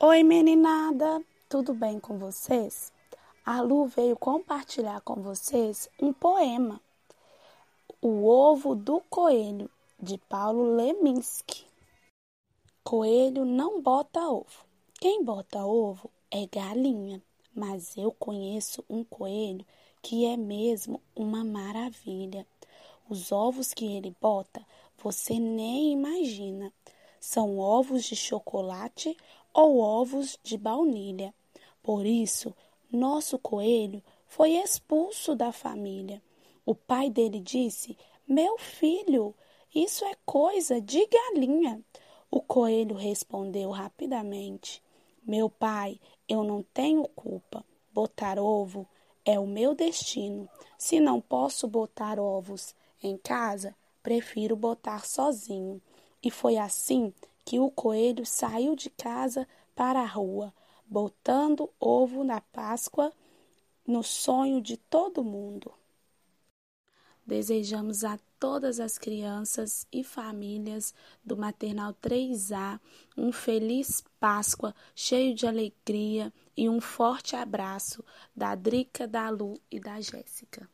Oi, meninada! Tudo bem com vocês? A Lu veio compartilhar com vocês um poema, O Ovo do Coelho, de Paulo Leminski. Coelho não bota ovo. Quem bota ovo é galinha, mas eu conheço um coelho que é mesmo uma maravilha. Os ovos que ele bota, você nem imagina. São ovos de chocolate ou ovos de baunilha. Por isso, nosso coelho foi expulso da família. O pai dele disse: Meu filho, isso é coisa de galinha. O coelho respondeu rapidamente: Meu pai, eu não tenho culpa. Botar ovo é o meu destino. Se não posso botar ovos em casa, prefiro botar sozinho. E foi assim que o coelho saiu de casa para a rua, botando ovo na Páscoa no sonho de todo mundo. Desejamos a todas as crianças e famílias do Maternal 3A um feliz Páscoa, cheio de alegria e um forte abraço da Drica, da Lu e da Jéssica.